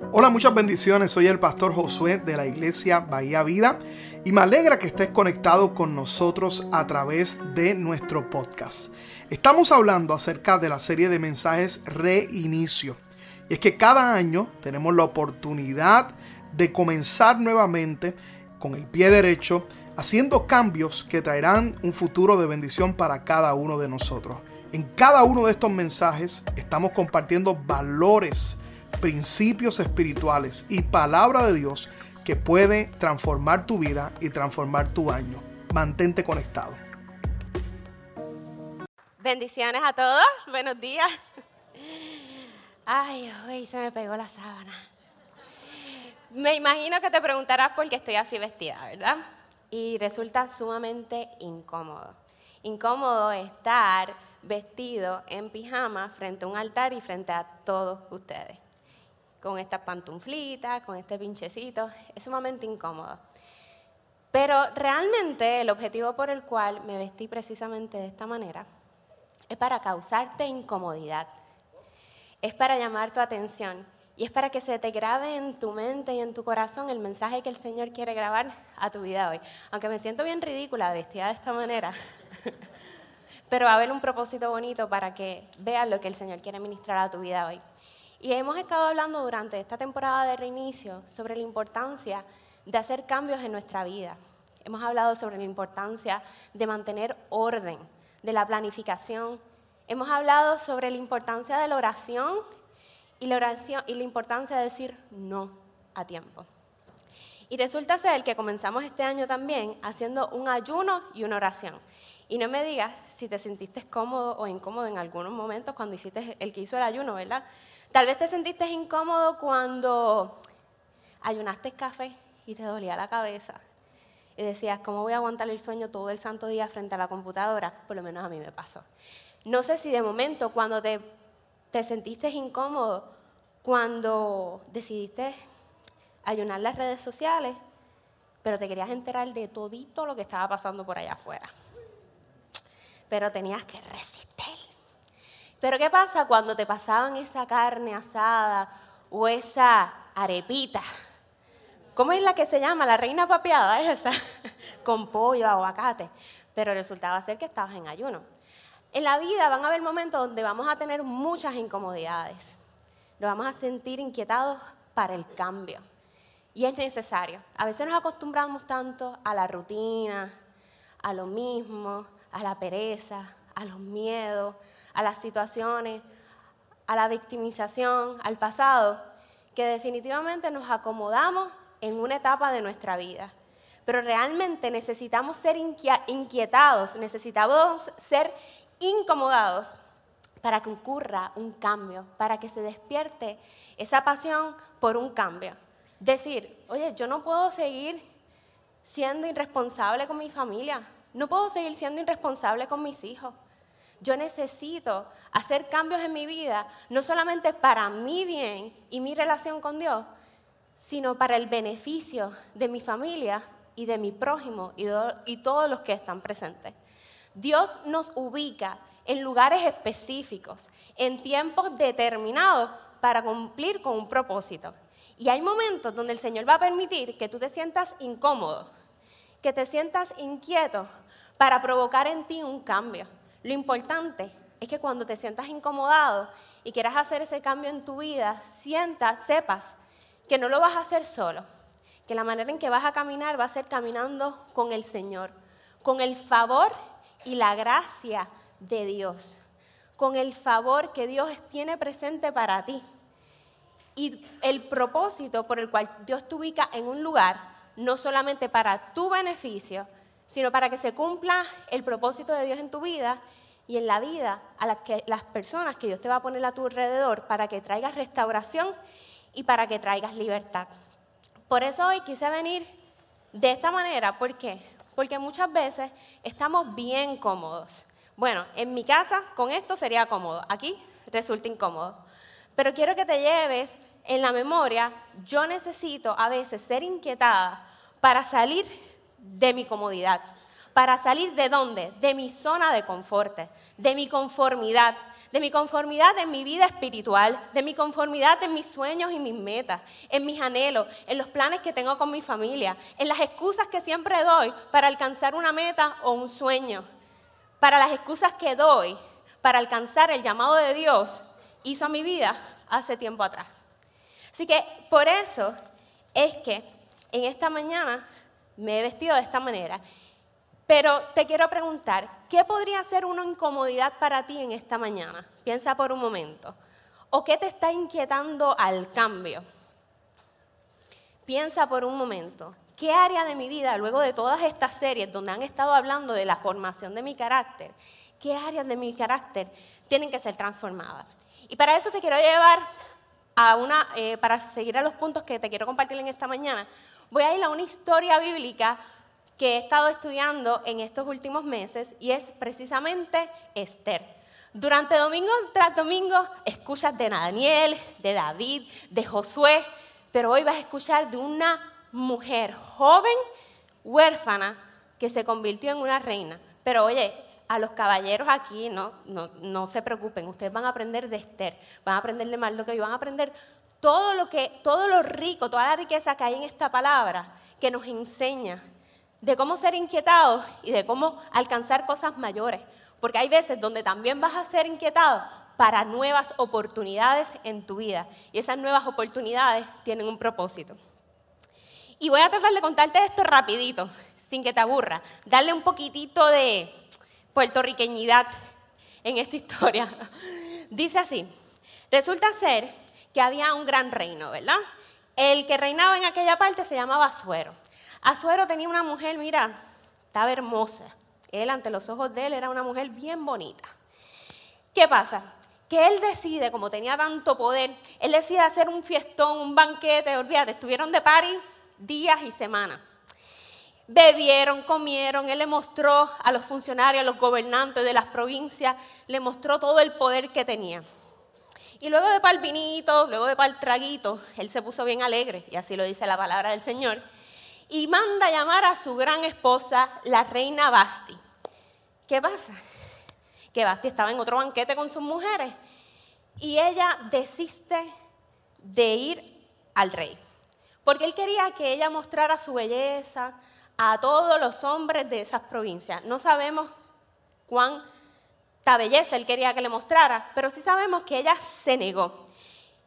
Hola, muchas bendiciones. Soy el pastor Josué de la iglesia Bahía Vida y me alegra que estés conectado con nosotros a través de nuestro podcast. Estamos hablando acerca de la serie de mensajes Reinicio. Y es que cada año tenemos la oportunidad de comenzar nuevamente con el pie derecho, haciendo cambios que traerán un futuro de bendición para cada uno de nosotros. En cada uno de estos mensajes estamos compartiendo valores, principios espirituales y palabra de Dios que puede transformar tu vida y transformar tu año. Mantente conectado. Bendiciones a todos, buenos días. Ay, hoy se me pegó la sábana. Me imagino que te preguntarás por qué estoy así vestida, ¿verdad? Y resulta sumamente incómodo. Incómodo estar vestido en pijama frente a un altar y frente a todos ustedes. Con estas pantuflitas, con este pinchecito, es sumamente incómodo. Pero realmente el objetivo por el cual me vestí precisamente de esta manera es para causarte incomodidad, es para llamar tu atención y es para que se te grabe en tu mente y en tu corazón el mensaje que el Señor quiere grabar a tu vida hoy. Aunque me siento bien ridícula vestida de esta manera, pero va a haber un propósito bonito para que veas lo que el Señor quiere ministrar a tu vida hoy. Y hemos estado hablando durante esta temporada de reinicio sobre la importancia de hacer cambios en nuestra vida. Hemos hablado sobre la importancia de mantener orden, de la planificación. Hemos hablado sobre la importancia de la oración y la, importancia de decir no a tiempo. Y resulta ser que comenzamos este año también haciendo un ayuno y una oración. Y no me digas si te sentiste cómodo o incómodo en algunos momentos cuando hiciste el que hizo el ayuno, ¿verdad? Tal vez te sentiste incómodo cuando ayunaste café y te dolía la cabeza. Y decías, ¿cómo voy a aguantar el sueño todo el santo día frente a la computadora? Por lo menos a mí me pasó. No sé si de momento cuando te, te sentiste incómodo, cuando decidiste ayunar las redes sociales, pero te querías enterar de todito lo que estaba pasando por allá afuera pero tenías que resistir. Pero ¿qué pasa cuando te pasaban esa carne asada o esa arepita? ¿Cómo es la que se llama? La reina papeada, esa, con pollo, aguacate. Pero resultaba ser que estabas en ayuno. En la vida van a haber momentos donde vamos a tener muchas incomodidades. Nos vamos a sentir inquietados para el cambio. Y es necesario. A veces nos acostumbramos tanto a la rutina, a lo mismo, a la pereza, a los miedos, a las situaciones, a la victimización, al pasado, que definitivamente nos acomodamos en una etapa de nuestra vida. Pero realmente necesitamos ser inquietados, necesitamos ser incomodados para que ocurra un cambio, para que se despierte esa pasión por un cambio. Decir, oye, yo no puedo seguir siendo irresponsable con mi familia, no puedo seguir siendo irresponsable con mis hijos. Yo necesito hacer cambios en mi vida, no solamente para mi bien y mi relación con Dios, sino para el beneficio de mi familia y de mi prójimo y, y todos los que están presentes. Dios nos ubica en lugares específicos, en tiempos determinados para cumplir con un propósito. Y hay momentos donde el Señor va a permitir que tú te sientas incómodo, que te sientas inquieto, para provocar en ti un cambio. Lo importante es que cuando te sientas incomodado y quieras hacer ese cambio en tu vida, sientas, sepas que no lo vas a hacer solo, que la manera en que vas a caminar va a ser caminando con el Señor, con el favor y la gracia de Dios, con el favor que Dios tiene presente para ti. Y el propósito por el cual Dios te ubica en un lugar, no solamente para tu beneficio, sino para que se cumpla el propósito de Dios en tu vida y en la vida a las, que, las personas que Dios te va a poner a tu alrededor para que traigas restauración y para que traigas libertad. Por eso hoy quise venir de esta manera, ¿por qué? Porque muchas veces estamos bien cómodos. Bueno, en mi casa con esto sería cómodo, aquí resulta incómodo. Pero quiero que te lleves en la memoria, yo necesito a veces ser inquietada para salir de mi comodidad. ¿Para salir de dónde? De mi zona de confort, de mi conformidad, de mi conformidad en mi vida espiritual, de mi conformidad en mis sueños y mis metas, en mis anhelos, en los planes que tengo con mi familia, en las excusas que siempre doy para alcanzar una meta o un sueño, para las excusas que doy para alcanzar el llamado de Dios hizo a mi vida hace tiempo atrás. Así que por eso es que en esta mañana me he vestido de esta manera pero te quiero preguntar, ¿qué podría ser una incomodidad para ti en esta mañana? Piensa por un momento. ¿O qué te está inquietando al cambio? Piensa por un momento. ¿Qué área de mi vida, luego de todas estas series donde han estado hablando de la formación de mi carácter, qué áreas de mi carácter tienen que ser transformadas? Y para eso te quiero llevar a una, eh, para seguir a los puntos que te quiero compartir en esta mañana, voy a ir a una historia bíblica que he estado estudiando en estos últimos meses y es precisamente Esther. Durante domingo tras domingo escuchas de Daniel, de David, de Josué, pero hoy vas a escuchar de una mujer joven, huérfana, que se convirtió en una reina. Pero oye, a los caballeros aquí no, no, se preocupen, ustedes van a aprender de Esther, van a aprender de Mardoqueo y van a aprender todo lo, que, todo lo rico, toda la riqueza que hay en esta palabra que nos enseña de cómo ser inquietado y de cómo alcanzar cosas mayores. Porque hay veces donde también vas a ser inquietado para nuevas oportunidades en tu vida. Y esas nuevas oportunidades tienen un propósito. Y voy a tratar de contarte esto rapidito, sin que te aburra. Darle un poquitito de puertorriqueñidad en esta historia. Dice así, resulta ser que había un gran reino, ¿verdad? El que reinaba en aquella parte se llamaba Suero. Azuero tenía una mujer, mira, estaba hermosa. Él, ante los ojos de él, era una mujer bien bonita. ¿Qué pasa? Que él decide, como tenía tanto poder, él decide hacer un fiestón, un banquete, olvídate, estuvieron de party días y semanas. Bebieron, comieron, él le mostró a los funcionarios, a los gobernantes de las provincias, le mostró todo el poder que tenía. Y luego de pal vinito, luego de pal traguito, él se puso bien alegre, y así lo dice la palabra del Señor y manda llamar a su gran esposa, la reina Basti. ¿Qué pasa? Que Basti estaba en otro banquete con sus mujeres y ella desiste de ir al rey, porque él quería que ella mostrara su belleza a todos los hombres de esas provincias. No sabemos cuánta belleza él quería que le mostrara, pero sí sabemos que ella se negó.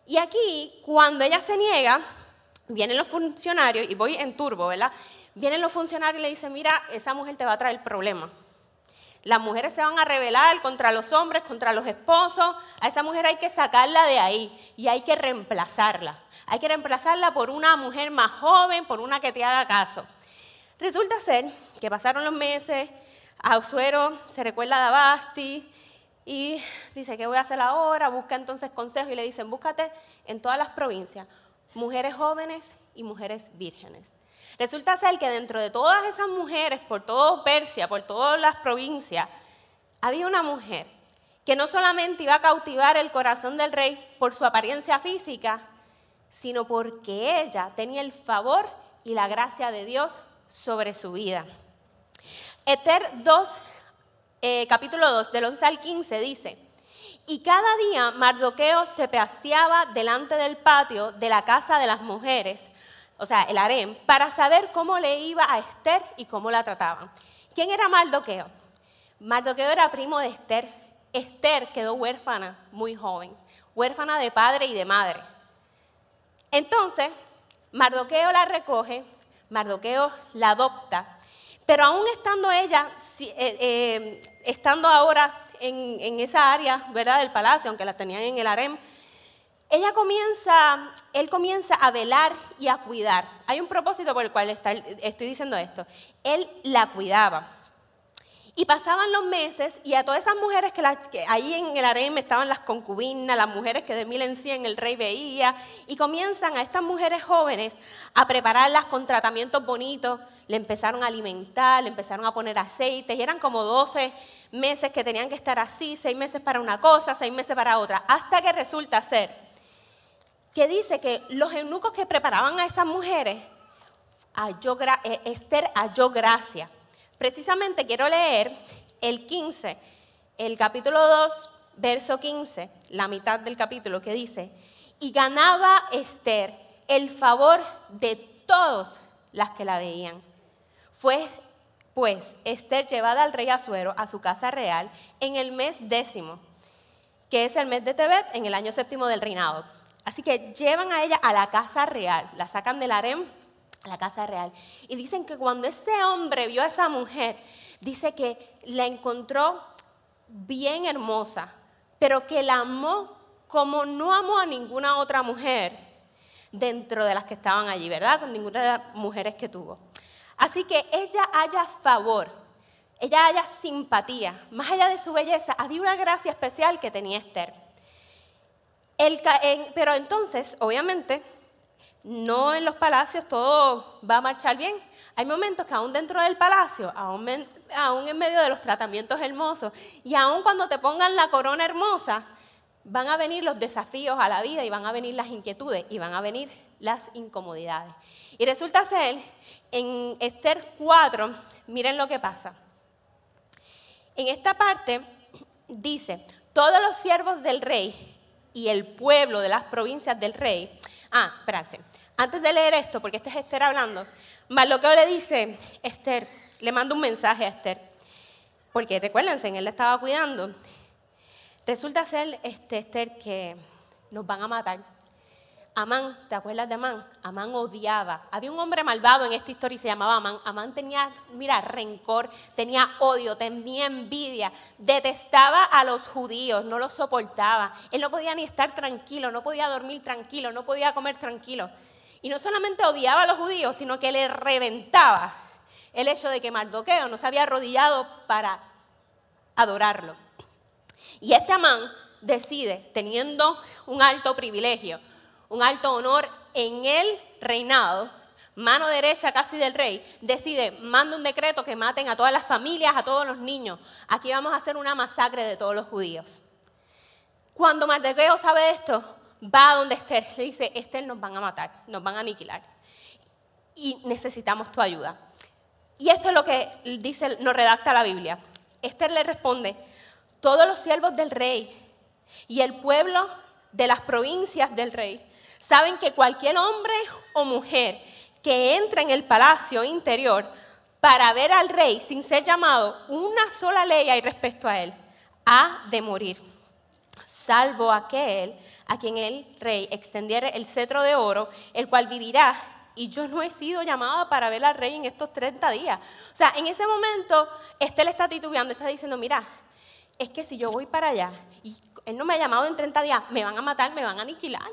Y aquí, cuando ella se niega, vienen los funcionarios, y voy en turbo, ¿verdad? Vienen los funcionarios y le dicen, mira, esa mujer te va a traer problemas. Las mujeres se van a rebelar contra los hombres, contra los esposos. A esa mujer hay que sacarla de ahí y hay que reemplazarla. Hay que reemplazarla por una mujer más joven, por una que te haga caso. Resulta ser que pasaron los meses, a se recuerda de Abasti y dice, ¿qué voy a hacer ahora? Busca entonces consejo y le dicen, búscate en todas las provincias mujeres jóvenes y mujeres vírgenes. Resulta ser que dentro de todas esas mujeres, por todo Persia, por todas las provincias, había una mujer que no solamente iba a cautivar el corazón del rey por su apariencia física, sino porque ella tenía el favor y la gracia de Dios sobre su vida. Eter 2, eh, capítulo 2, del 11 al 15 dice, y cada día Mardoqueo se paseaba delante del patio de la casa de las mujeres, o sea, el harem, para saber cómo le iba a Esther y cómo la trataban. ¿Quién era Mardoqueo? Mardoqueo era primo de Esther. Esther quedó huérfana muy joven, huérfana de padre y de madre. Entonces, Mardoqueo la recoge, Mardoqueo la adopta, pero aún estando ella, eh, eh, estando ahora en, esa área, ¿verdad? Del palacio, aunque la tenían en el harem, ella comienza, él comienza a velar y a cuidar. Hay un propósito por el cual estoy diciendo esto. Él la cuidaba. Y pasaban los meses y a todas esas mujeres que, ahí en el harem estaban las concubinas, las mujeres que de mil en cien el rey veía, y comienzan a estas mujeres jóvenes a prepararlas con tratamientos bonitos, le empezaron a alimentar, le empezaron a poner aceite, y eran como 12 meses que tenían que estar así, seis meses para una cosa, seis meses para otra, hasta que resulta ser que dice que los eunucos que preparaban a esas mujeres, eh, Esther halló gracia Precisamente quiero leer el 15, el capítulo 2 verso 15, la mitad del capítulo, que dice, y ganaba Esther el favor de todos las que la veían. Fue pues Esther llevada al rey Azuero a su casa real en el mes décimo, que es el mes de Tebet, en el año séptimo del reinado. Así que llevan a ella a la casa real, la sacan del harem a la casa real. Y dicen que cuando ese hombre vio a esa mujer, dice que la encontró bien hermosa, pero que la amó como no amó a ninguna otra mujer dentro de las que estaban allí, ¿verdad? Con ninguna de las mujeres que tuvo. Así que ella haya favor, ella haya simpatía. Más allá de su belleza, había una gracia especial que tenía Esther. pero entonces, obviamente, no en los palacios todo va a marchar bien. Hay momentos que aún dentro del palacio, aún, aún en medio de los tratamientos hermosos, y aún cuando te pongan la corona hermosa, van a venir los desafíos a la vida y van a venir las inquietudes y van a venir las incomodidades. Y resulta ser, en Esther 4, miren lo que pasa. En esta parte dice, todos los siervos del rey y el pueblo de las provincias del rey. Ah, espérense. Antes de leer esto, porque este es Esther hablando, que le dice, Esther, le manda un mensaje a Esther. Porque recuérdense, él le estaba cuidando. Resulta ser, este, Esther, que nos van a matar Amán, ¿te acuerdas de Amán? Amán odiaba. Había un hombre malvado en esta historia y se llamaba Amán. Amán tenía, mira, rencor, tenía odio, tenía envidia, detestaba a los judíos, no los soportaba. Él no podía ni estar tranquilo, no podía dormir tranquilo, no podía comer tranquilo. Y no solamente odiaba a los judíos, sino que le reventaba el hecho de que Mardoqueo no se había arrodillado para adorarlo. Y este Amán decide, teniendo un alto privilegio, un alto honor en el reinado, mano derecha casi del rey, decide, manda un decreto que maten a todas las familias, a todos los niños. Aquí vamos a hacer una masacre de todos los judíos. Cuando Mardoqueo sabe esto, va a donde Esther, le dice, Esther nos van a matar, nos van a aniquilar. Y necesitamos tu ayuda. Y esto es lo que dice, nos redacta la Biblia. Esther le responde, todos los siervos del rey y el pueblo de las provincias del rey saben que cualquier hombre o mujer que entra en el palacio interior para ver al rey sin ser llamado, una sola ley hay respecto a él, ha de morir, salvo aquel a quien el rey extendiera el cetro de oro, el cual vivirá. Y yo no he sido llamada para ver al rey en estos 30 días. O sea, en ese momento, este le está titubeando, está diciendo, mira, es que si yo voy para allá y él no me ha llamado en 30 días, me van a matar, me van a aniquilar.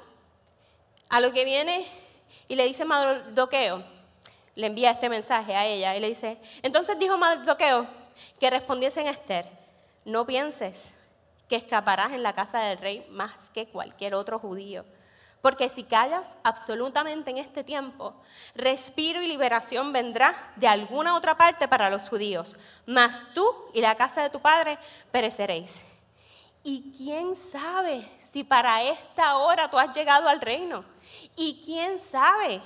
A lo que viene y le dice Mardoqueo, le envía este mensaje a ella y le dice, entonces dijo Mardoqueo que respondiese en Esther, no pienses que escaparás en la casa del rey más que cualquier otro judío. Porque si callas absolutamente en este tiempo, respiro y liberación vendrá de alguna otra parte para los judíos, mas tú y la casa de tu padre pereceréis. ¿Y quién sabe si para esta hora tú has llegado al reino? ¿Y quién sabe?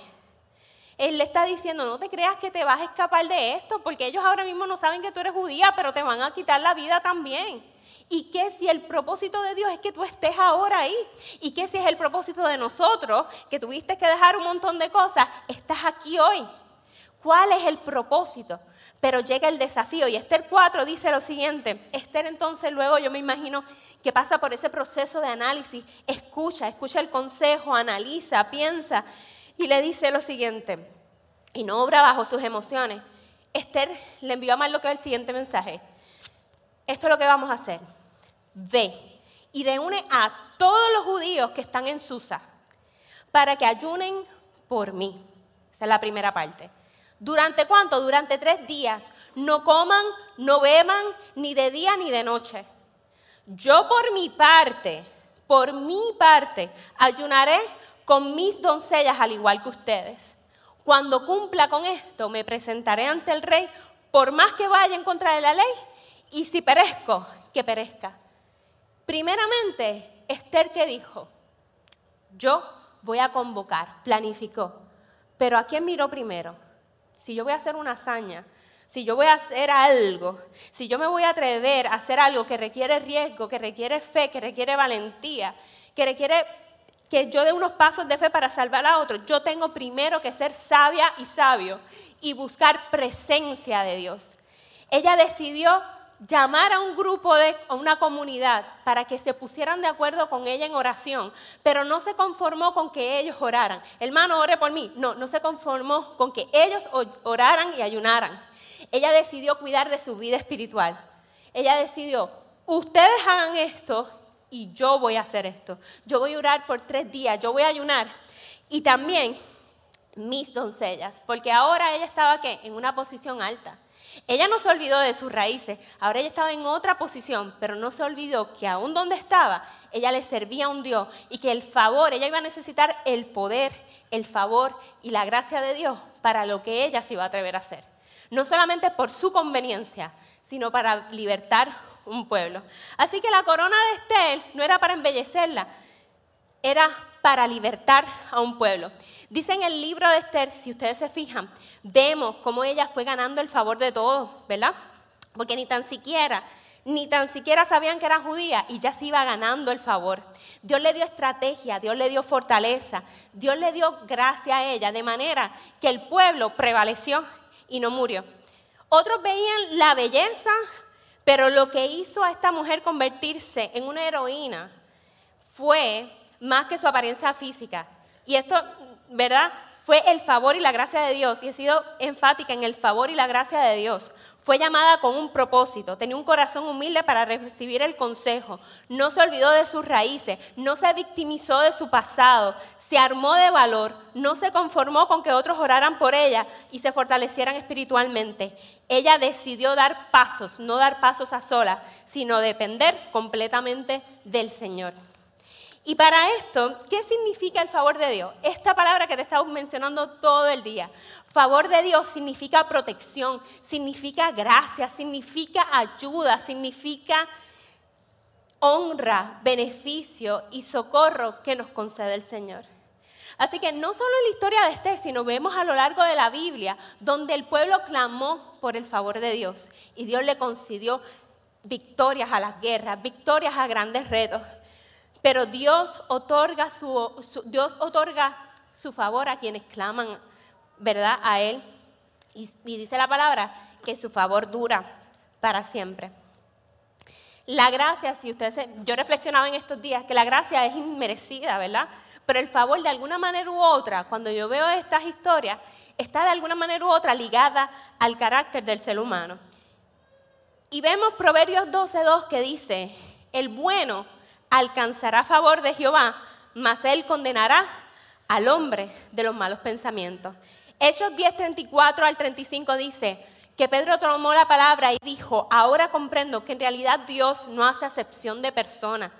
Él le está diciendo, no te creas que te vas a escapar de esto, porque ellos ahora mismo no saben que tú eres judía, pero te van a quitar la vida también. ¿Y qué si el propósito de Dios es que tú estés ahora ahí? ¿Y qué si es el propósito de nosotros, que tuviste que dejar un montón de cosas, estás aquí hoy? ¿Cuál es el propósito? Pero llega el desafío y Esther 4 dice lo siguiente, Esther entonces luego yo me imagino que pasa por ese proceso de análisis, escucha, escucha el consejo, analiza, piensa y le dice lo siguiente, y no obra bajo sus emociones. Esther le envió a Mardoqueo el siguiente mensaje, esto es lo que vamos a hacer, ve y reúne a todos los judíos que están en Susa para que ayunen por mí. Esa es la primera parte. ¿Durante cuánto? Durante tres días. No coman, no beban, ni de día ni de noche. Yo por mi parte, por mi parte, ayunaré con mis doncellas al igual que ustedes. Cuando cumpla con esto, me presentaré ante el rey, por más que vaya en contra de la ley, y si perezco, que perezca. Primeramente, Esther que dijo, yo voy a convocar, planificó, pero ¿a quién miró primero? Si yo voy a hacer una hazaña, si yo voy a hacer algo, si yo me voy a atrever a hacer algo que requiere riesgo, que requiere fe, que requiere valentía, que requiere que yo dé unos pasos de fe para salvar a otro, yo tengo primero que ser sabia y sabio y buscar presencia de Dios. Ella decidió llamar a un grupo de a una comunidad para que se pusieran de acuerdo con ella en oración, pero no se conformó con que ellos oraran. Hermano, ore por mí. No, no se conformó con que ellos oraran y ayunaran. Ella decidió cuidar de su vida espiritual. Ella decidió, ustedes hagan esto y yo voy a hacer esto. Yo voy a orar por tres días, yo voy a ayunar. Y también mis doncellas, porque ahora ella estaba ¿qué? en una posición alta. Ella no se olvidó de sus raíces, ahora ella estaba en otra posición, pero no se olvidó que aún donde estaba, ella le servía a un Dios y que el favor, ella iba a necesitar el poder, el favor y la gracia de Dios para lo que ella se iba a atrever a hacer no solamente por su conveniencia, sino para libertar un pueblo. Así que la corona de Estel no era para embellecerla, era para libertar a un pueblo. Dice en el libro de Esther, si ustedes se fijan, vemos cómo ella fue ganando el favor de todos, ¿verdad? Porque ni tan siquiera, ni tan siquiera sabían que era judía y ya se iba ganando el favor. Dios le dio estrategia, Dios le dio fortaleza, Dios le dio gracia a ella, de manera que el pueblo prevaleció y no murió. Otros veían la belleza, pero lo que hizo a esta mujer convertirse en una heroína fue más que su apariencia física. Y esto, ¿verdad? Fue el favor y la gracia de Dios. Y he sido enfática en el favor y la gracia de Dios. Fue llamada con un propósito, tenía un corazón humilde para recibir el consejo, no se olvidó de sus raíces, no se victimizó de su pasado, se armó de valor, no se conformó con que otros oraran por ella y se fortalecieran espiritualmente. Ella decidió dar pasos, no dar pasos a solas, sino depender completamente del Señor. Y para esto, ¿qué significa el favor de Dios? Esta palabra que te estamos mencionando todo el día. Favor de Dios significa protección, significa gracia, significa ayuda, significa honra, beneficio y socorro que nos concede el Señor. Así que no solo en la historia de Esther, sino vemos a lo largo de la Biblia donde el pueblo clamó por el favor de Dios y Dios le concedió victorias a las guerras, victorias a grandes retos. Pero Dios otorga su, Dios otorga su favor a quienes claman, ¿verdad? A Él. Y, dice la palabra que su favor dura para siempre. La gracia, si ustedes, yo reflexionaba en estos días que la gracia es inmerecida, ¿verdad? Pero el favor de alguna manera u otra, cuando yo veo estas historias, está de alguna manera u otra ligada al carácter del ser humano. Y vemos Proverbios 12.2 que dice, el bueno alcanzará favor de Jehová, mas él condenará al hombre de los malos pensamientos. Hechos 10:34 al 35 dice que Pedro tomó la palabra y dijo, ahora comprendo que en realidad Dios no hace acepción de personas,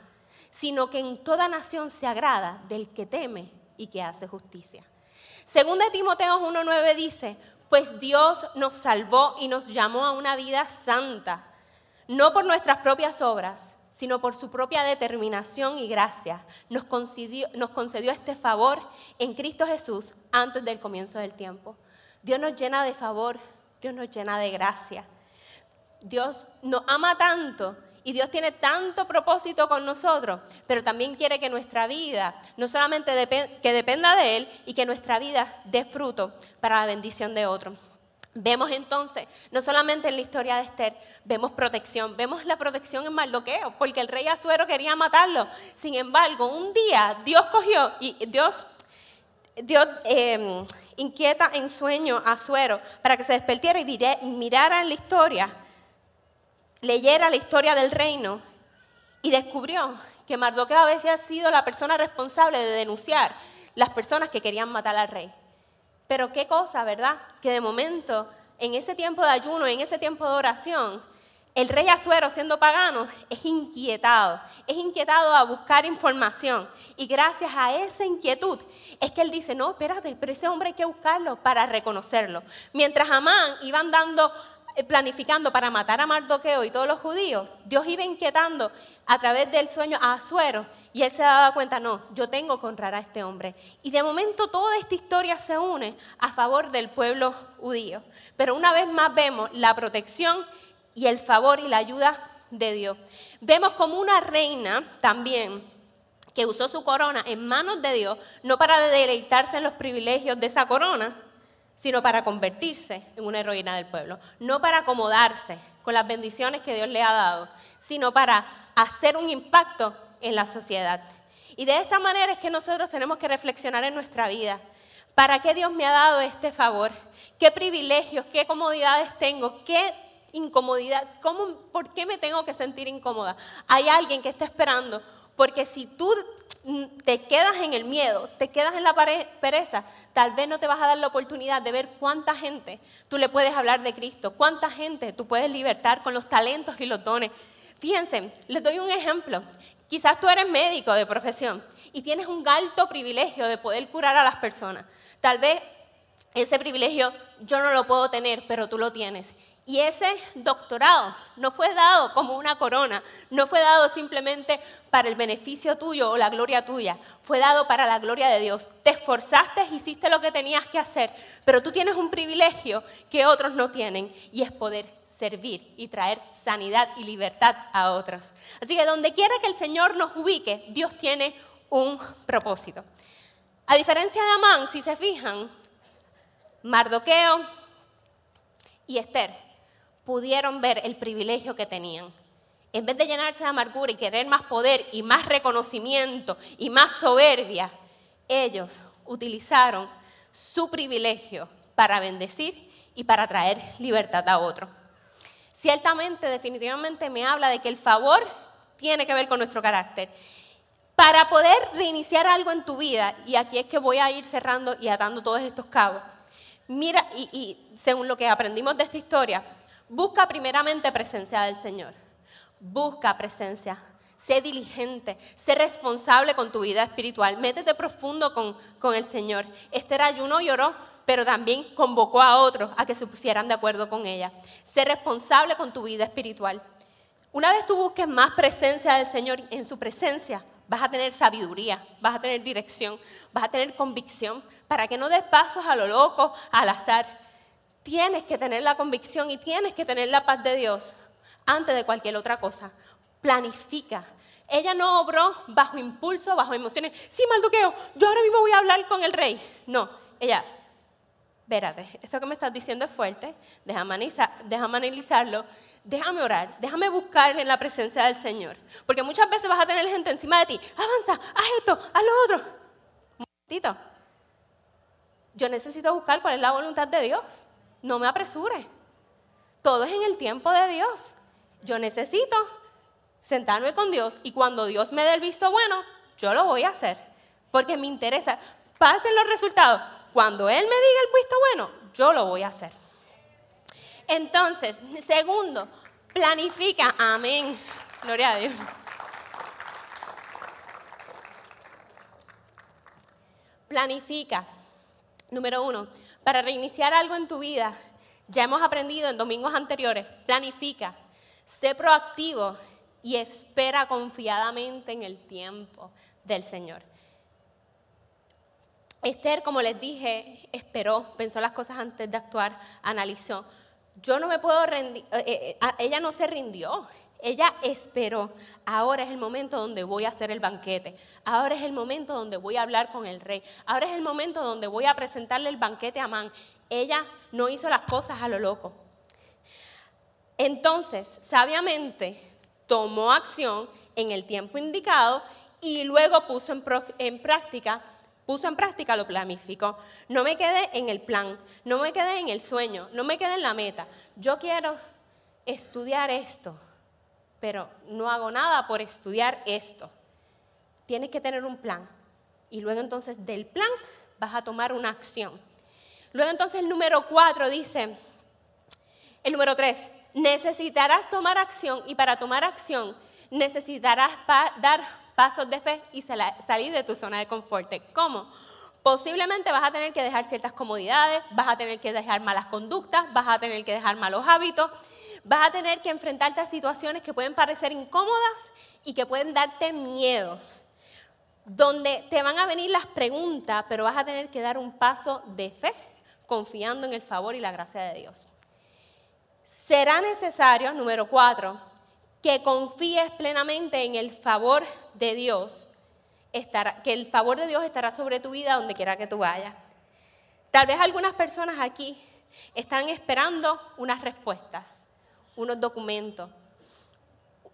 sino que en toda nación se agrada del que teme y que hace justicia. Según de Timoteo 1:9 dice, pues Dios nos salvó y nos llamó a una vida santa, no por nuestras propias obras, sino por su propia determinación y gracia, nos concedió, nos concedió este favor en Cristo Jesús antes del comienzo del tiempo. Dios nos llena de favor, Dios nos llena de gracia. Dios nos ama tanto y Dios tiene tanto propósito con nosotros, pero también quiere que nuestra vida no solamente que dependa de Él y que nuestra vida dé fruto para la bendición de otros. Vemos entonces, no solamente en la historia de Esther, vemos protección, vemos la protección en Mardoqueo, porque el rey Azuero quería matarlo. Sin embargo, un día Dios cogió y Dios, Dios em, inquieta en sueño a Azuero para que se despertiera y mirara en la historia, leyera la historia del reino y descubrió que Mardoqueo había sido la persona responsable de denunciar las personas que querían matar al rey. Pero qué cosa, ¿verdad? Que de momento, en ese tiempo de ayuno, en ese tiempo de oración, el rey Azuero, siendo pagano, es inquietado, es inquietado a buscar información. Y gracias a esa inquietud es que él dice, no, espérate, pero ese hombre hay que buscarlo para reconocerlo. Mientras Amán iban dando eh, planificando para matar a Mardoqueo y todos los judíos, Dios iba inquietando a través del sueño a Azuero y él se daba cuenta, no, yo tengo que honrar a este hombre. Y de momento toda esta historia se une a favor del pueblo judío. Pero una vez más vemos la protección y el favor y la ayuda de Dios. Vemos como una reina también que usó su corona en manos de Dios, no para deleitarse en los privilegios de esa corona, sino para convertirse en una heroína del pueblo, no para acomodarse con las bendiciones que Dios le ha dado, sino para hacer un impacto en la sociedad. Y de esta manera es que nosotros tenemos que reflexionar en nuestra vida. ¿Para qué Dios me ha dado este favor? ¿Qué privilegios, qué comodidades tengo? ¿Qué incomodidad? ¿Cómo, ¿Por qué me tengo que sentir incómoda? Hay alguien que está esperando, porque si tú te quedas en el miedo, te quedas en la pereza, tal vez no te vas a dar la oportunidad de ver cuánta gente tú le puedes hablar de Cristo, cuánta gente tú puedes libertar con los talentos y los dones. Fíjense, les doy un ejemplo. Quizás tú eres médico de profesión y tienes un alto privilegio de poder curar a las personas. Tal vez ese privilegio yo no lo puedo tener, pero tú lo tienes. Y ese doctorado no fue dado como una corona, no fue dado simplemente para el beneficio tuyo o la gloria tuya, fue dado para la gloria de Dios. Te esforzaste, hiciste lo que tenías que hacer, pero tú tienes un privilegio que otros no tienen y es poder servir y traer sanidad y libertad a otros. Así que donde quiera que el Señor nos ubique, Dios tiene un propósito. A diferencia de Amán, si se fijan, Mardoqueo y Esther pudieron ver el privilegio que tenían. En vez de llenarse de amargura y querer más poder y más reconocimiento y más soberbia, ellos utilizaron su privilegio para bendecir y para traer libertad a otros ciertamente, definitivamente me habla de que el favor tiene que ver con nuestro carácter. Para poder reiniciar algo en tu vida, y aquí es que voy a ir cerrando y atando todos estos cabos, mira, y, y según lo que aprendimos de esta historia, busca primeramente presencia del Señor. Busca presencia. Sé diligente, sé responsable con tu vida espiritual, métete profundo con, con el Señor. Esther ayunó y oró pero también convocó a otros a que se pusieran de acuerdo con ella. Sé responsable con tu vida espiritual. Una vez tú busques más presencia del Señor en su presencia, vas a tener sabiduría, vas a tener dirección, vas a tener convicción, para que no des pasos a lo loco, al azar. Tienes que tener la convicción y tienes que tener la paz de Dios antes de cualquier otra cosa. Planifica. Ella no obró bajo impulso, bajo emociones. Sí, malduqueo, yo ahora mismo voy a hablar con el rey. No, ella espérate, esto que me estás diciendo es fuerte, déjame, analizarlo, déjame orar, déjame buscar en la presencia del Señor. Porque muchas veces vas a tener gente encima de ti, avanza, haz esto, haz lo otro. Un momentito. Yo necesito buscar cuál es la voluntad de Dios. No me apresure. Todo es en el tiempo de Dios. Yo necesito sentarme con Dios y cuando Dios me dé el visto bueno, yo lo voy a hacer. Porque me interesa. Pasen los resultados cuando Él me diga el visto bueno, yo lo voy a hacer. Entonces, segundo, planifica. Amén. Gloria a Dios. Planifica. Número uno, para reiniciar algo en tu vida, ya hemos aprendido en domingos anteriores, planifica, sé proactivo y espera confiadamente en el tiempo del Señor. Esther, como les dije, esperó, pensó las cosas antes de actuar, analizó. Yo no me puedo rendir, eh, eh, eh, ella no se rindió, ella esperó. Ahora es el momento donde voy a hacer el banquete. Ahora es el momento donde voy a hablar con el rey. Ahora es el momento donde voy a presentarle el banquete a Amán. Ella no hizo las cosas a lo loco. Entonces, sabiamente, tomó acción en el tiempo indicado y luego puso en, práctica puso en práctica, lo planificó. No me quedé en el plan, no me quedé en el sueño, no me quedé en la meta. Yo quiero estudiar esto, pero no hago nada por estudiar esto. Tienes que tener un plan. Y luego entonces del plan vas a tomar una acción. Luego entonces el número cuatro dice, el número tres, necesitarás tomar acción y para tomar acción necesitarás dar pasos de fe y salir de tu zona de confort. ¿Cómo? Posiblemente vas a tener que dejar ciertas comodidades, vas a tener que dejar malas conductas, vas a tener que dejar malos hábitos, vas a tener que enfrentarte a situaciones que pueden parecer incómodas y que pueden darte miedo, donde te van a venir las preguntas, pero vas a tener que dar un paso de fe, confiando en el favor y la gracia de Dios. Será necesario, número cuatro, que confíes plenamente en el favor de Dios, que el favor de Dios estará sobre tu vida donde quiera que tú vayas. Tal vez algunas personas aquí están esperando unas respuestas, unos documentos,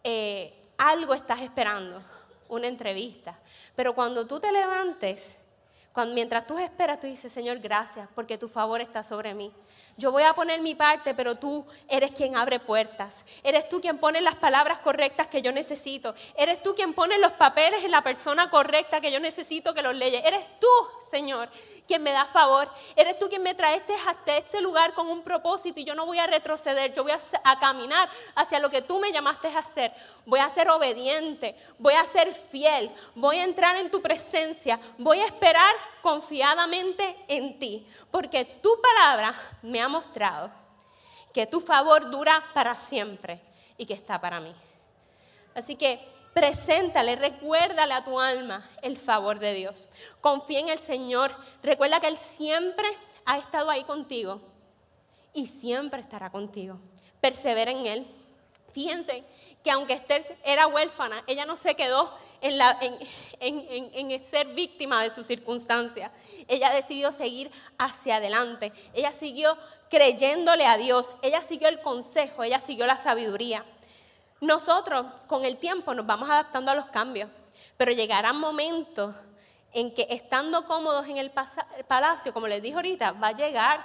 eh, algo estás esperando, una entrevista. Pero cuando tú te levantes, cuando, mientras tú esperas, tú dices, Señor, gracias, porque tu favor está sobre mí. Yo voy a poner mi parte, pero tú eres quien abre puertas. Eres tú quien pone las palabras correctas que yo necesito. Eres tú quien pone los papeles en la persona correcta que yo necesito que los leye. Eres tú, Señor, quien me da favor. Eres tú quien me traeste hasta este lugar con un propósito y yo no voy a retroceder. Yo voy a, a caminar hacia lo que tú me llamaste a hacer. Voy a ser obediente. Voy a ser fiel. Voy a entrar en tu presencia. Voy a esperar confiadamente en ti, porque tu palabra me ha mostrado que tu favor dura para siempre y que está para mí. Así que preséntale, recuérdale a tu alma el favor de Dios. Confía en el Señor, recuerda que Él siempre ha estado ahí contigo y siempre estará contigo. Persevera en Él. Fíjense que aunque Esther era huérfana, ella no se quedó en, la, en, ser víctima de sus circunstancias. Ella decidió seguir hacia adelante. Ella siguió creyéndole a Dios. Ella siguió el consejo, ella siguió la sabiduría. Nosotros con el tiempo nos vamos adaptando a los cambios, pero llegarán momentos en que estando cómodos en el palacio, como les dije ahorita, va a llegar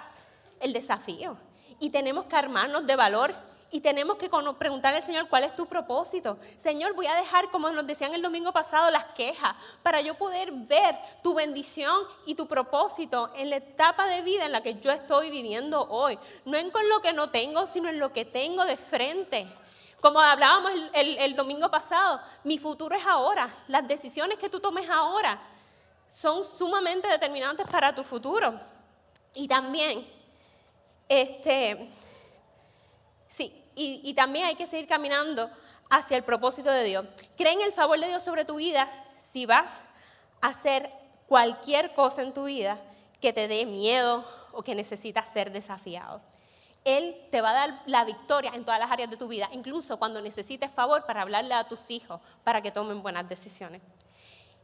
el desafío. Y tenemos que armarnos de valor y tenemos que preguntarle al Señor cuál es tu propósito. Señor, voy a dejar, como nos decían el domingo pasado, las quejas para yo poder ver tu bendición y tu propósito en la etapa de vida en la que yo estoy viviendo hoy. No en con lo que no tengo, sino en lo que tengo de frente. Como hablábamos el, el domingo pasado, mi futuro es ahora. Las decisiones que tú tomes ahora son sumamente determinantes para tu futuro. Y también, este, sí, y, también hay que seguir caminando hacia el propósito de Dios. Cree en el favor de Dios sobre tu vida si vas a hacer cualquier cosa en tu vida que te dé miedo o que necesitas ser desafiado. Él te va a dar la victoria en todas las áreas de tu vida, incluso cuando necesites favor para hablarle a tus hijos para que tomen buenas decisiones.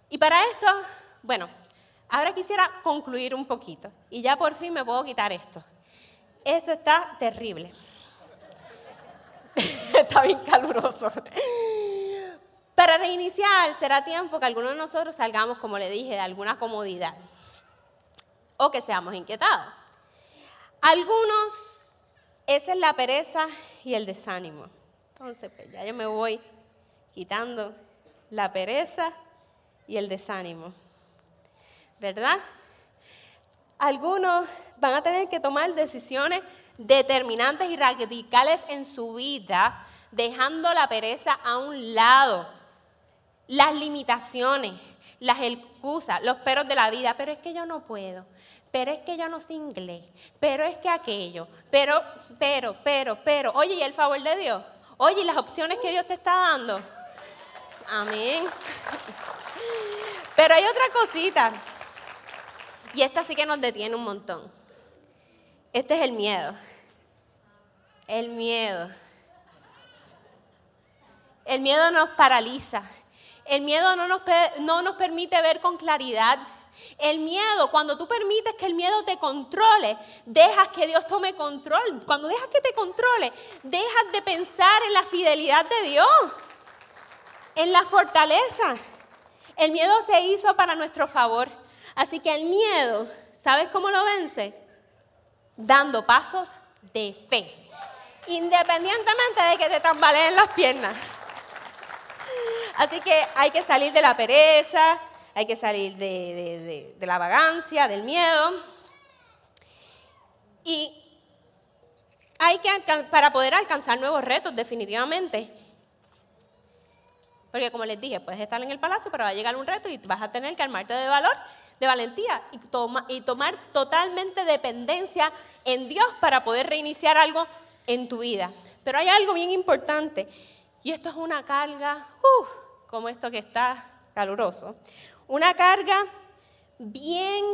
Y para esto, bueno, ahora quisiera concluir un poquito y ya por fin me puedo quitar esto. Esto está terrible. Está bien caluroso. Para reiniciar, será tiempo que algunos de nosotros salgamos, como le dije, de alguna comodidad o que seamos inquietados. Algunos, esa es la pereza y el desánimo. Entonces, pues ya yo me voy quitando la pereza y el desánimo. ¿Verdad? Algunos van a tener que tomar decisiones determinantes y radicales en su vida, dejando la pereza a un lado, las limitaciones, las excusas, los peros de la vida, pero es que yo no puedo, pero es que yo no sé inglés, pero es que aquello, pero, pero, pero, pero, oye, ¿y el favor de Dios? Oye, ¿y las opciones que Dios te está dando? Amén. Pero hay otra cosita, y esta sí que nos detiene un montón. Este es el miedo. El miedo. El miedo nos paraliza. El miedo no nos, no nos permite ver con claridad. El miedo, cuando tú permites que el miedo te controle, dejas que Dios tome control. Cuando dejas que te controle, dejas de pensar en la fidelidad de Dios, en la fortaleza. El miedo se hizo para nuestro favor. Así que el miedo, ¿sabes cómo lo vence? Dando pasos de fe, independientemente de que te tambaleen las piernas. Así que hay que salir de la pereza, hay que salir de, la vagancia, del miedo. Y hay que, para poder alcanzar nuevos retos, definitivamente, Porque como les dije, puedes estar en el palacio, pero va a llegar un reto y vas a tener que armarte de valor, de valentía y, y tomar totalmente dependencia en Dios para poder reiniciar algo en tu vida. Pero hay algo bien importante y esto es una carga, como esto que está caluroso, una carga bien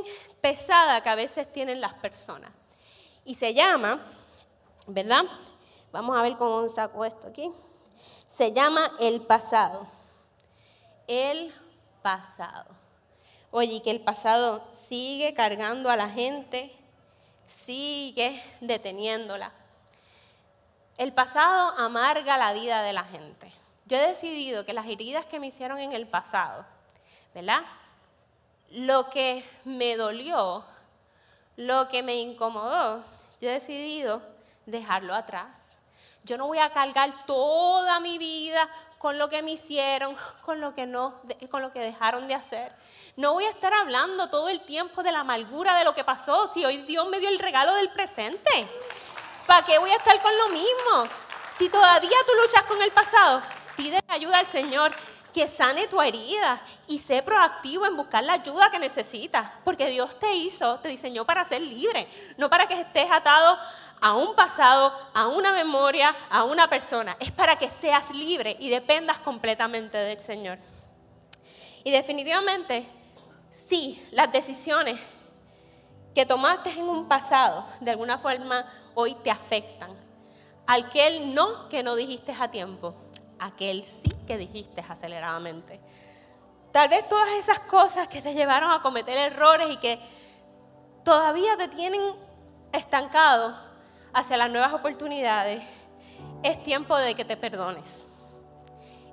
pesada que a veces tienen las personas. Y se llama, ¿verdad? Vamos a ver cómo saco esto aquí. Se llama el pasado. El pasado. Oye, que el pasado sigue cargando a la gente, sigue deteniéndola. El pasado amarga la vida de la gente. Yo he decidido que las heridas que me hicieron en el pasado, ¿verdad? Lo que me dolió, lo que me incomodó, yo he decidido dejarlo atrás. Yo no voy a cargar toda mi vida con lo que me hicieron, con lo que no, con lo que dejaron de hacer. No voy a estar hablando todo el tiempo de la amargura de lo que pasó si hoy Dios me dio el regalo del presente. ¿Para qué voy a estar con lo mismo? Si todavía tú luchas con el pasado, pide ayuda al Señor que sane tu herida y sé proactivo en buscar la ayuda que necesitas, porque Dios te hizo, te diseñó para ser libre, no para que estés atado a un pasado, a una memoria, a una persona. Es para que seas libre y dependas completamente del Señor. Y definitivamente, sí, las decisiones que tomaste en un pasado, de alguna forma hoy te afectan. Aquel no que no dijiste a tiempo, aquel sí que dijiste aceleradamente. Tal vez todas esas cosas que te llevaron a cometer errores y que todavía te tienen estancado hacia las nuevas oportunidades, es tiempo de que te perdones.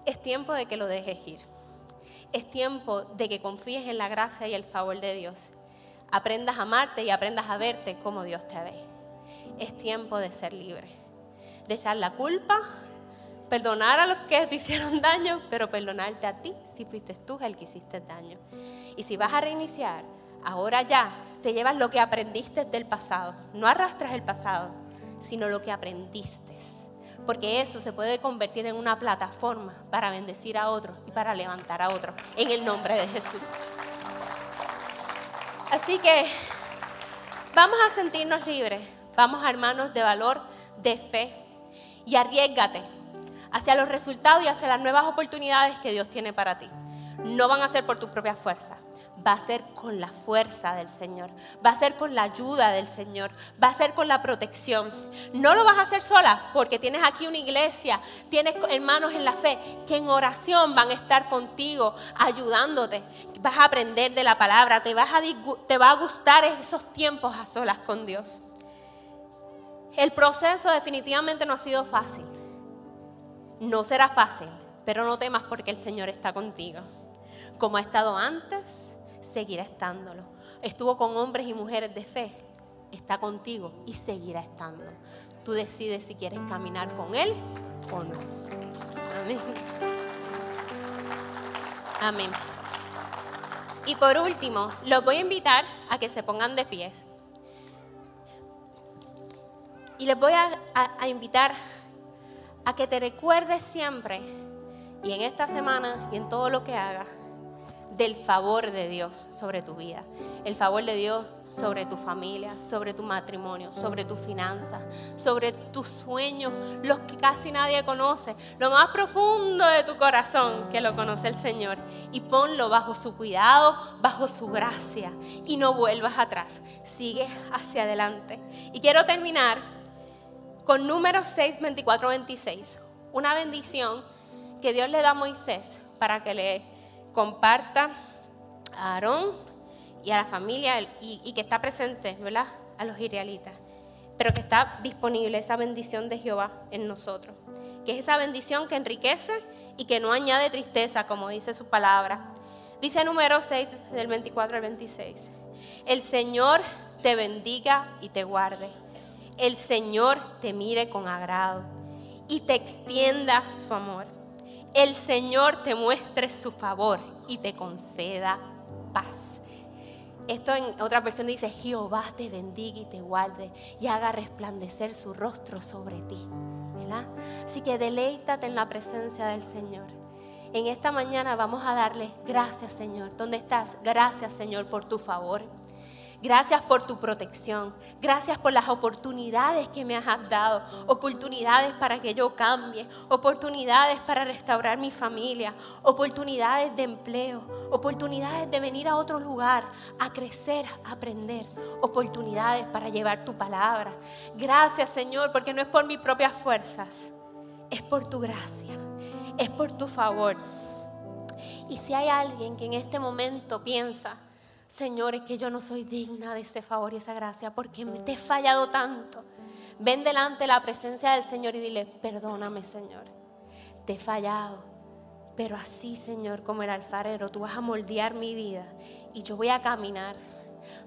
Es tiempo de que lo dejes ir. Es tiempo de que confíes en la gracia y el favor de Dios. Aprendas a amarte y aprendas a verte como Dios te ve. Es tiempo de ser libre. De echar la culpa, perdonar a los que te hicieron daño, pero perdonarte a ti si fuiste tú el que hiciste daño. Y si vas a reiniciar, ahora ya te llevas lo que aprendiste del pasado. No arrastras el pasado, sino lo que aprendiste. Porque eso se puede convertir en una plataforma para bendecir a otros y para levantar a otros. En el nombre de Jesús. Así que vamos a sentirnos libres. Vamos a hermanos de valor, de fe. Y arriesgate hacia los resultados y hacia las nuevas oportunidades que Dios tiene para ti. No van a ser por tu propia fuerza, va a ser con la fuerza del Señor, va a ser con la ayuda del Señor, va a ser con la protección. No lo vas a hacer sola porque tienes aquí una iglesia, tienes hermanos en la fe que en oración van a estar contigo, ayudándote. Vas a aprender de la palabra, te, te va a gustar esos tiempos a solas con Dios. El proceso definitivamente no ha sido fácil. No será fácil, pero no temas porque el Señor está contigo. Como ha estado antes, seguirá estándolo. Estuvo con hombres y mujeres de fe, está contigo y seguirá estando. Tú decides si quieres caminar con Él o no. Amén. Amén. Y por último, los voy a invitar a que se pongan de pie. Y les voy a, a invitar a que te recuerdes siempre, y en esta semana y en todo lo que hagas, del favor de Dios sobre tu vida, el favor de Dios sobre tu familia, sobre tu matrimonio, sobre tus finanzas, sobre tus sueños, los que casi nadie conoce, lo más profundo de tu corazón que lo conoce el Señor. Y ponlo bajo su cuidado, bajo su gracia y no vuelvas atrás, sigue hacia adelante. Y quiero terminar con números 6, 24, 26. Una bendición que Dios le da a Moisés para que le comparta a Aarón y a la familia y, que está presente, ¿verdad? A los israelitas. Pero que está disponible esa bendición de Jehová en nosotros. Que es esa bendición que enriquece y que no añade tristeza, como dice su palabra. Dice número 6 del 24 al 26. El Señor te bendiga y te guarde el Señor te mire con agrado y te extienda su amor. El Señor te muestre su favor y te conceda paz. Esto en otra versión dice, Jehová te bendiga y te guarde y haga resplandecer su rostro sobre ti. Así que deleítate en la presencia del Señor En esta mañana vamos a darle gracias, Señor. ¿Dónde estás? Gracias, Señor, por tu favor. Gracias por tu protección. Gracias por las oportunidades que me has dado. Oportunidades para que yo cambie. Oportunidades para restaurar mi familia. Oportunidades de empleo. Oportunidades de venir a otro lugar. A crecer, a aprender. Oportunidades para llevar tu palabra. Gracias Señor porque no es por mis propias fuerzas. Es por tu gracia. Es por tu favor. Y si hay alguien que en este momento piensa, Señor, es que yo no soy digna de ese favor y esa gracia porque te he fallado tanto. Ven delante de la presencia del Señor y dile, perdóname, Señor. Te he fallado. Pero así, Señor, como el alfarero, tú vas a moldear mi vida y yo voy a caminar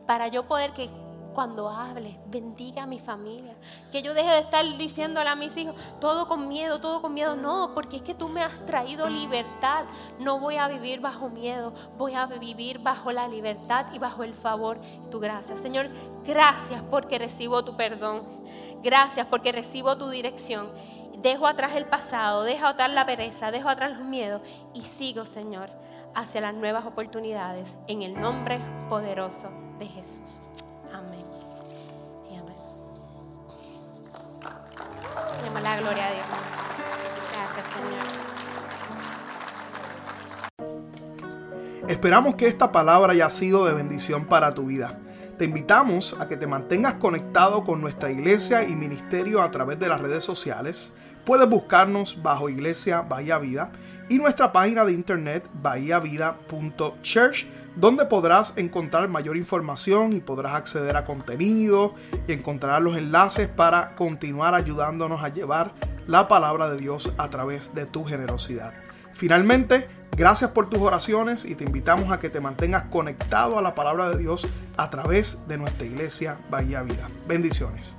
para yo poder que cuando hable, bendiga a mi familia. Que yo deje de estar diciéndole a mis hijos, todo con miedo, todo con miedo. No, porque es que tú me has traído libertad. No voy a vivir bajo miedo, voy a vivir bajo la libertad y bajo el favor y tu gracia. Señor, gracias porque recibo tu perdón. Gracias porque recibo tu dirección. Dejo atrás el pasado, dejo atrás la pereza, dejo atrás los miedos y sigo, Señor, hacia las nuevas oportunidades en el nombre poderoso de Jesús. La gloria a Dios. Gracias, Señor. Esperamos que esta palabra haya sido de bendición para tu vida. Te invitamos a que te mantengas conectado con nuestra iglesia y ministerio a través de las redes sociales. Puedes buscarnos bajo Iglesia Bahía Vida y nuestra página de internet bahiavida.church donde podrás encontrar mayor información y podrás acceder a contenido y encontrar los enlaces para continuar ayudándonos a llevar la palabra de Dios a través de tu generosidad. Finalmente, gracias por tus oraciones y te invitamos a que te mantengas conectado a la palabra de Dios a través de nuestra iglesia Bahía Vida. Bendiciones.